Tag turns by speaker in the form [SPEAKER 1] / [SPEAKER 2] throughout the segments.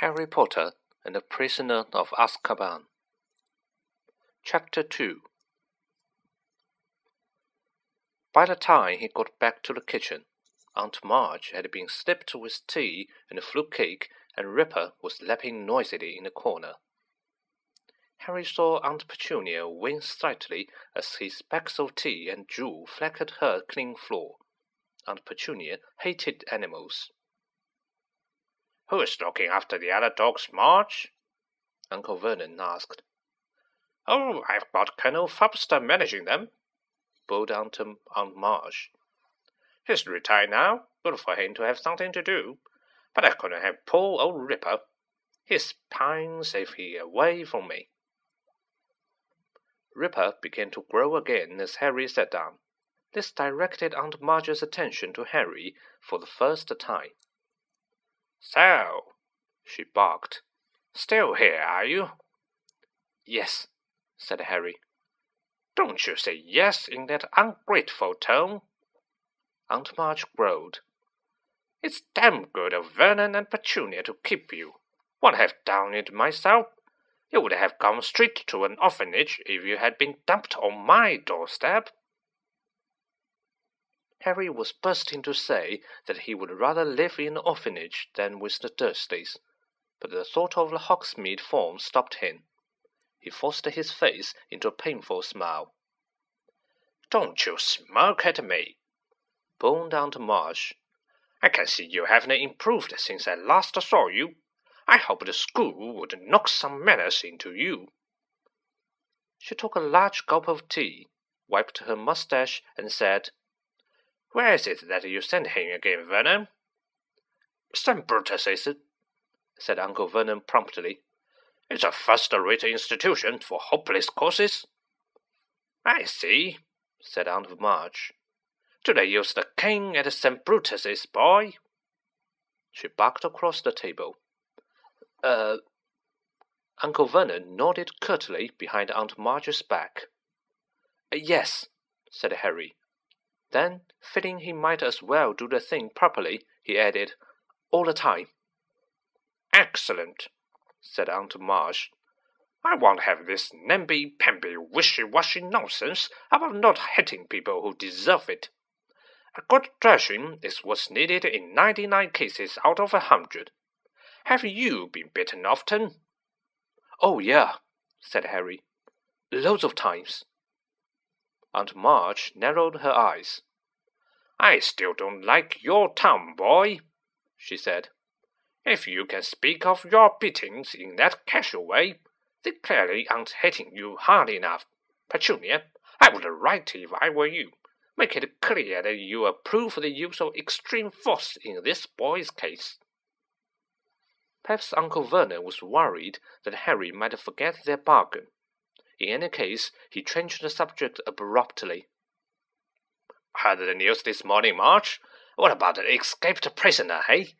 [SPEAKER 1] Harry Potter and the Prisoner of Azkaban. Chapter 2 By the time he got back to the kitchen, Aunt Marge had been slipped with tea and fruit cake, and Ripper was lapping noisily in the corner. Harry saw Aunt Petunia wince slightly as his bags of tea and drool flecked her clean floor. Aunt Petunia hated animals.
[SPEAKER 2] Who's looking after the other dogs, Marge?
[SPEAKER 1] Uncle Vernon asked.
[SPEAKER 2] Oh, I've got Colonel Fubster managing them,
[SPEAKER 1] bawled Aunt, Aunt Marge.
[SPEAKER 2] He's retired now. Good for him to have something to do. But I couldn't have poor old Ripper. He pines if he away from me.
[SPEAKER 1] Ripper began to grow again as Harry sat down. This directed Aunt Marge's attention to Harry for the first time.
[SPEAKER 2] So, she barked. Still here, are you?
[SPEAKER 1] Yes, said Harry.
[SPEAKER 2] Don't you say yes in that ungrateful tone.
[SPEAKER 1] Aunt Marge growled.
[SPEAKER 2] It's damn good of Vernon and Petunia to keep you. Would have done it myself. You would have gone straight to an orphanage if you had been dumped on my doorstep.
[SPEAKER 1] Harry was bursting to say that he would rather live in an orphanage than with the Dursleys, but the thought of the Hogsmeade form stopped him. He forced his face into a painful smile.
[SPEAKER 2] Don't you smirk at me,
[SPEAKER 1] boomed Aunt Marge.
[SPEAKER 2] I can see you haven't improved since I last saw you. I hope the school would knock some manners into you.
[SPEAKER 1] She took a large gulp of tea, wiped her moustache, and said,
[SPEAKER 2] where is it that you sent him again, Vernon?
[SPEAKER 1] St. Brutus is it, said Uncle Vernon promptly.
[SPEAKER 2] It's a first-rate institution for hopeless causes.
[SPEAKER 1] I see, said Aunt Marge. Do they use the cane at St. Brutus's, boy? She barked across the table. Uh, Uncle Vernon nodded curtly behind Aunt Marge's back. Yes, said Harry. Then, feeling he might as well do the thing properly, he added, All the time.
[SPEAKER 2] Excellent, said Aunt Marge. I won't have this namby-pamby wishy-washy nonsense about not hitting people who deserve it. A good thrashing is what's needed in ninety-nine cases out of a hundred. Have you been bitten often?
[SPEAKER 1] Oh, yeah, said Harry. Loads of times. Aunt Marge narrowed her eyes.
[SPEAKER 2] I still don't like your tongue, boy, she said. If you can speak of your beatings in that casual way, they clearly aren't hitting you hard enough. Petunia, I would write if I were you. Make it clear that you approve the use of extreme force in this boy's case.
[SPEAKER 1] Perhaps Uncle Vernon was worried that Harry might forget their bargain. In any case, he changed the subject abruptly.
[SPEAKER 2] Heard the news this morning, Marge? What about the escaped prisoner, hey?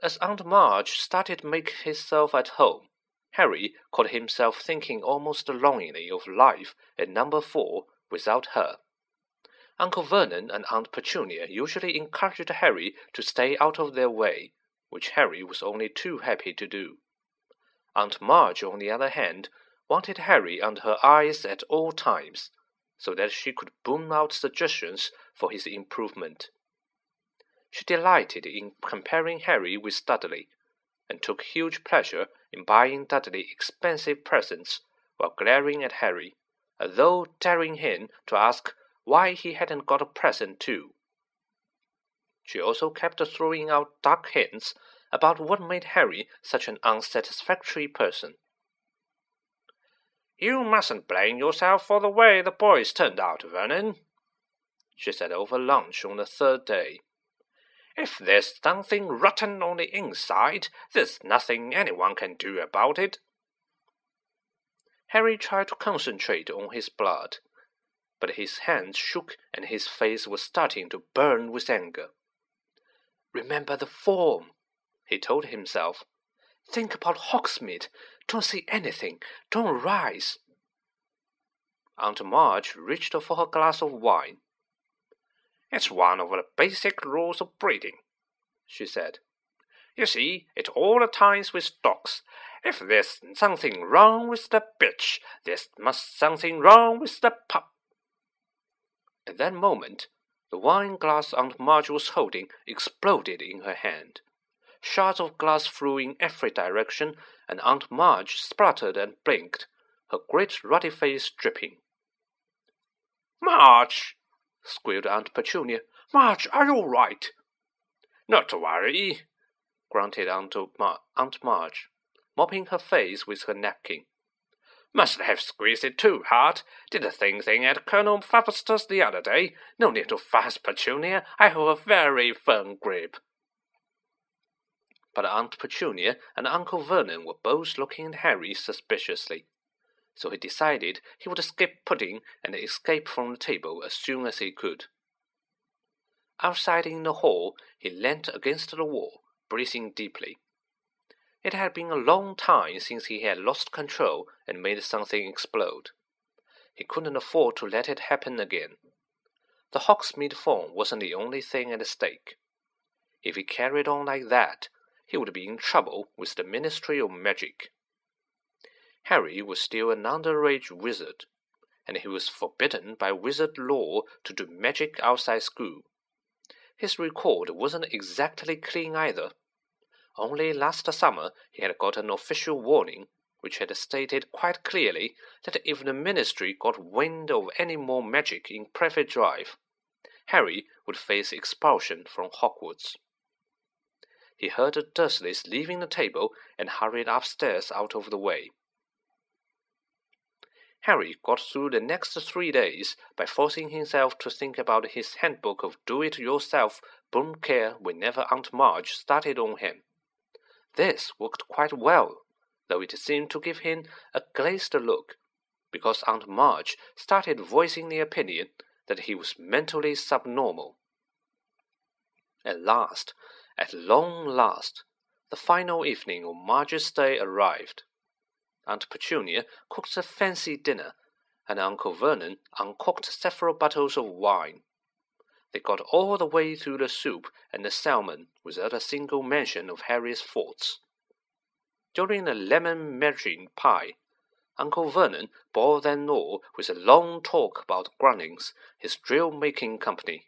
[SPEAKER 1] As Aunt Marge started to make himself at home, Harry caught himself thinking almost longingly of life at number four without her. Uncle Vernon and Aunt Petunia usually encouraged Harry to stay out of their way, which Harry was only too happy to do. Aunt Marge, on the other hand, wanted Harry under her eyes at all times, so that she could boom out suggestions for his improvement. She delighted in comparing Harry with Dudley, and took huge pleasure in buying Dudley expensive presents while glaring at Harry, as though daring him to ask why he hadn't got a present too. She also kept throwing out dark hints about what made Harry such an unsatisfactory person.
[SPEAKER 2] You mustn't blame yourself for the way the boys turned out, Vernon, she said over lunch on the third day. If there's something rotten on the inside, there's nothing anyone can do about it.
[SPEAKER 1] Harry tried to concentrate on his blood, but his hands shook and his face was starting to burn with anger. Remember the form, he told himself. Think about Hogsmeade. Don't say anything. Don't rise. Aunt Marge reached for her glass of wine.
[SPEAKER 2] It's one of the basic rules of breeding, she said. You see, it all the times with dogs. If there's something wrong with the bitch, there's must something wrong with the pup.
[SPEAKER 1] At that moment, the wine glass Aunt Marge was holding exploded in her hand. Shards of glass flew in every direction, and Aunt Marge spluttered and blinked, her great ruddy face dripping.
[SPEAKER 2] Marge!
[SPEAKER 1] squealed Aunt Petunia.
[SPEAKER 2] Marge, are you all right? Not to worry, grunted Aunt, Mar Aunt Marge, mopping her face with her napkin. Must have squeezed it too hard. Did the same thing at Colonel Fubster the other day. No need to fuss, Petunia. I have a very firm grip.
[SPEAKER 1] But Aunt Petunia and Uncle Vernon were both looking at Harry suspiciously, so he decided he would skip pudding and escape from the table as soon as he could. Outside in the hall, he leant against the wall, breathing deeply. It had been a long time since he had lost control and made something explode. He couldn't afford to let it happen again. The Hogsmeade phone wasn't the only thing at stake. If he carried on like that, he would be in trouble with the Ministry of Magic. Harry was still an underage wizard, and he was forbidden by wizard law to do magic outside school. His record wasn't exactly clean either. Only last summer he had got an official warning which had stated quite clearly that if the ministry got wind of any more magic in Privet Drive, Harry would face expulsion from Hogwarts. He heard the Dursleys leaving the table and hurried upstairs out of the way. Harry got through the next three days by forcing himself to think about his handbook of do-it-yourself broom care whenever Aunt Marge started on him. This worked quite well, though it seemed to give him a glazed look, because Aunt Marge started voicing the opinion that he was mentally subnormal. At last, at long last, the final evening of Marge's stay arrived. Aunt Petunia cooked a fancy dinner, and Uncle Vernon uncorked several bottles of wine. They got all the way through the soup and the salmon without a single mention of Harry's faults. During the lemon margarine pie, Uncle Vernon bored them all with a long talk about Grunnings, his drill making company.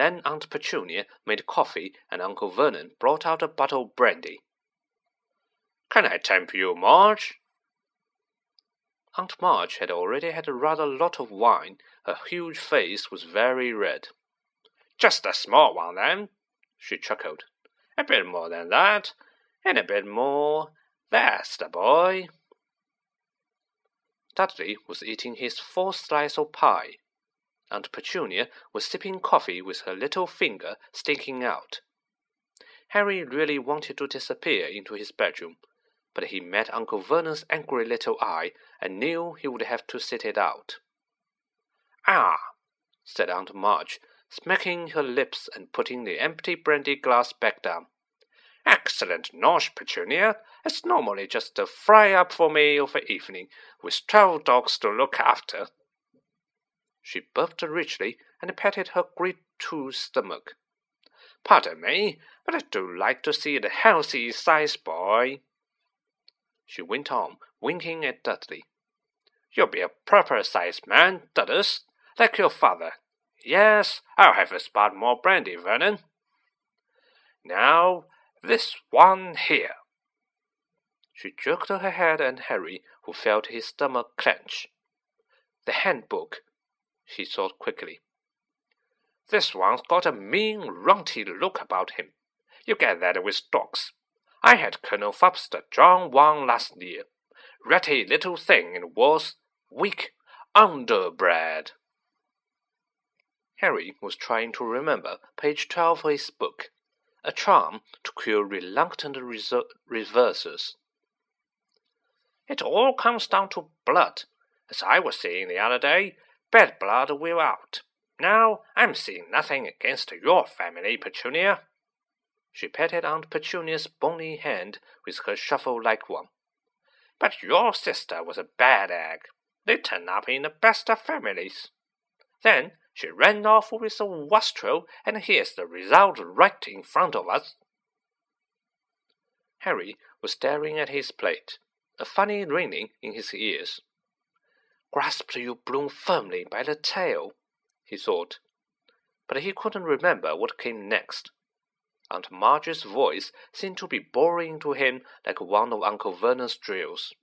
[SPEAKER 1] Then Aunt Petunia made coffee, and Uncle Vernon brought out a bottle of brandy.
[SPEAKER 2] Can I tempt you, Marge?
[SPEAKER 1] Aunt Marge had already had a rather lot of wine. Her huge face was very red.
[SPEAKER 2] Just a small one, then, she chuckled. A bit more than that, and a bit more. That's the boy.
[SPEAKER 1] Dudley was eating his fourth slice of pie. Aunt Petunia was sipping coffee with her little finger sticking out. Harry really wanted to disappear into his bedroom, but he met Uncle Vernon's angry little eye and knew he would have to sit it out.
[SPEAKER 2] Ah,
[SPEAKER 1] said Aunt Marge, smacking her lips and putting the empty brandy glass back down.
[SPEAKER 2] Excellent nosh, Petunia. It's normally just a fry up for me of an evening, with twelve dogs to look after.
[SPEAKER 1] She burped richly and patted her great two stomach.
[SPEAKER 2] Pardon me, but I do like to see the healthy sized boy
[SPEAKER 1] she went on, winking at Dudley.
[SPEAKER 2] You'll be a proper sized man, Dudders, like your father. Yes, I'll have a spot more brandy, Vernon. Now, this one here.
[SPEAKER 1] She jerked her head at Harry, who felt his stomach clench. The handbook, she thought quickly.
[SPEAKER 2] This one's got a mean, runty look about him. You get that with dogs. I had Colonel Fubster John one last year. Ratty little thing it was, weak, underbred.
[SPEAKER 1] Harry was trying to remember page twelve of his book, a charm to cure reluctant reverses.
[SPEAKER 2] It all comes down to blood. As I was saying the other day, bad blood will out. Now, I'm seeing nothing against your family, Petunia.
[SPEAKER 1] She patted Aunt Petunia's bony hand with her shuffle-like one.
[SPEAKER 2] But your sister was a bad egg. They turn up in the best of families. Then she ran off with a wastrel, and here's the result right in front of us.
[SPEAKER 1] Harry was staring at his plate, a funny ringing in his ears. Grasped broom firmly by the tail, he thought, but he couldn't remember what came next. Aunt Marge's voice seemed to be boring to him like one of Uncle Vernon's drills.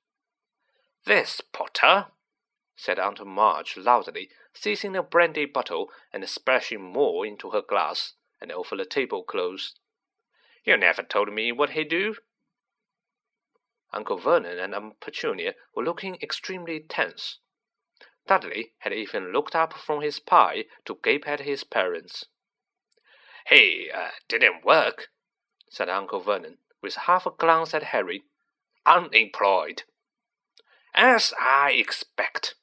[SPEAKER 1] This, Potter, said Aunt Marge loudly, seizing a brandy bottle and splashing more into her glass and over the tablecloths. You never told me what he do. Uncle Vernon and Aunt Petunia were looking extremely tense. Dudley had even looked up from his pie to gape at his parents.
[SPEAKER 2] He uh, didn't work, said Uncle Vernon, with half a glance at Harry. Unemployed. As I expect,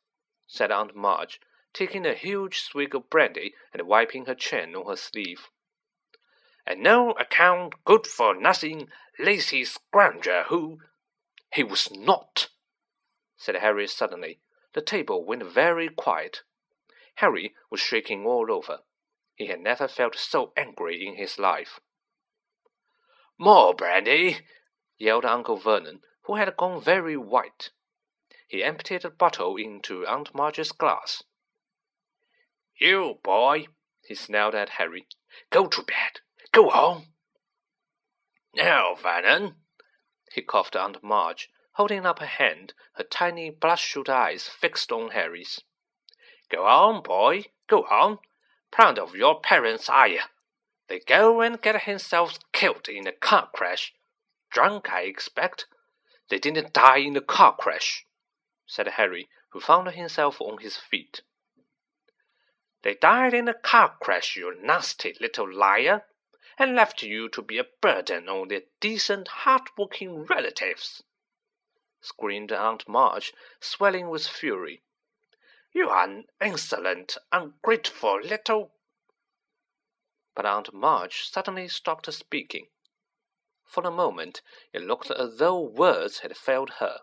[SPEAKER 2] said Aunt Marge, taking a huge swig of brandy and wiping her chin on her sleeve. And no account good for nothing, lazy scrounger who. He was not, said Harry suddenly. The table went very quiet. Harry was shaking all over. He had never felt so angry in his life. More brandy! yelled Uncle Vernon, who had gone very white. He emptied the bottle into Aunt Marge's glass. You boy, he snarled at Harry, go to bed. Go on. Now, Vernon, he coughed Aunt Marge, holding up her hand, her tiny bloodshot eyes fixed on Harry's. Go on, boy, go on. Proud of your parents, are you? They go and get themselves killed in a car crash. Drunk, I expect. They didn't die in the car crash said Harry, who found himself on his feet. They died in a car crash, you nasty little liar, and left you to be a burden on their decent, hard-working relatives, screamed Aunt Marge, swelling with fury. You are an insolent, ungrateful little. But Aunt Marge suddenly stopped speaking. For a moment it looked as though words had failed her.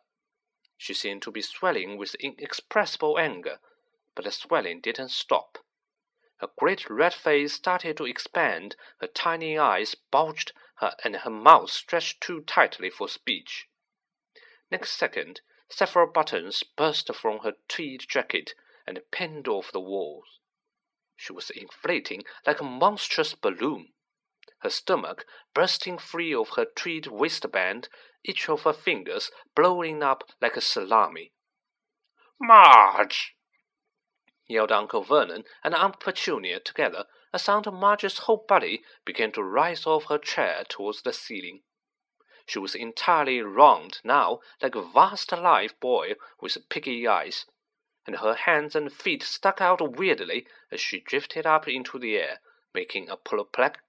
[SPEAKER 2] She seemed to be swelling with inexpressible anger, but the swelling didn't stop. Her great red face started to expand, her tiny eyes bulged, her, and her mouth stretched too tightly for speech. Next second, several buttons burst from her tweed jacket and pinned off the walls. She was inflating like a monstrous balloon her stomach bursting free of her tweed waistband, each of her fingers blowing up like a salami. Marge! yelled Uncle Vernon and Aunt Petunia together as Aunt Marge's whole body began to rise off her chair towards the ceiling. She was entirely round now, like a vast live boy with piggy eyes, and her hands and feet stuck out weirdly as she drifted up into the air, making a perplexed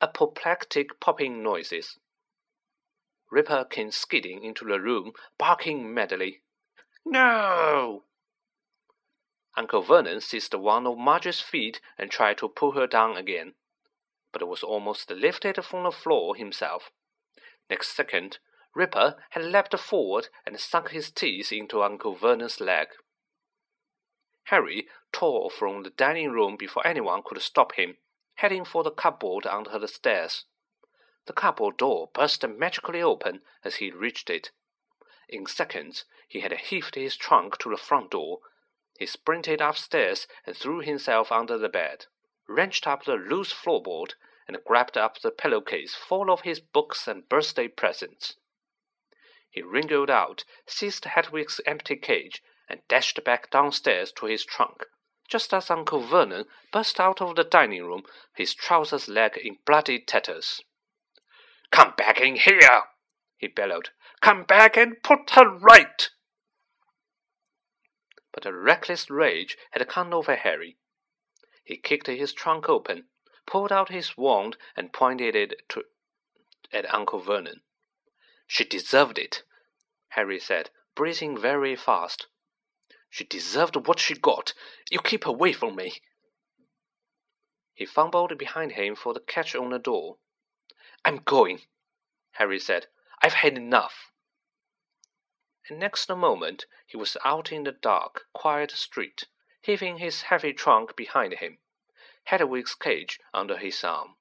[SPEAKER 2] apoplectic popping noises. Ripper came skidding into the room, barking madly. No! Uncle Vernon seized one of Marge's feet and tried to pull her down again, but it was almost lifted from the floor himself. Next second, Ripper had leapt forward and sunk his teeth into Uncle Vernon's leg. Harry tore from the dining room before anyone could stop him heading for the cupboard under the stairs. The cupboard door burst magically open as he reached it. In seconds, he had heaved his trunk to the front door. He sprinted upstairs and threw himself under the bed, wrenched up the loose floorboard, and grabbed up the pillowcase full of his books and birthday presents. He wriggled out, seized Hedwig's empty cage, and dashed back downstairs to his trunk just as Uncle Vernon burst out of the dining room, his trousers leg in bloody tatters. Come back in here! he bellowed. Come back and put her right! But a reckless rage had come over Harry. He kicked his trunk open, pulled out his wand, and pointed it to, at Uncle Vernon. She deserved it, Harry said, breathing very fast. She deserved what she got. You keep away from me. He fumbled behind him for the catch on the door. I'm going, Harry said. I've had enough. And next moment he was out in the dark, quiet street, heaving his heavy trunk behind him, Hedwig's cage under his arm.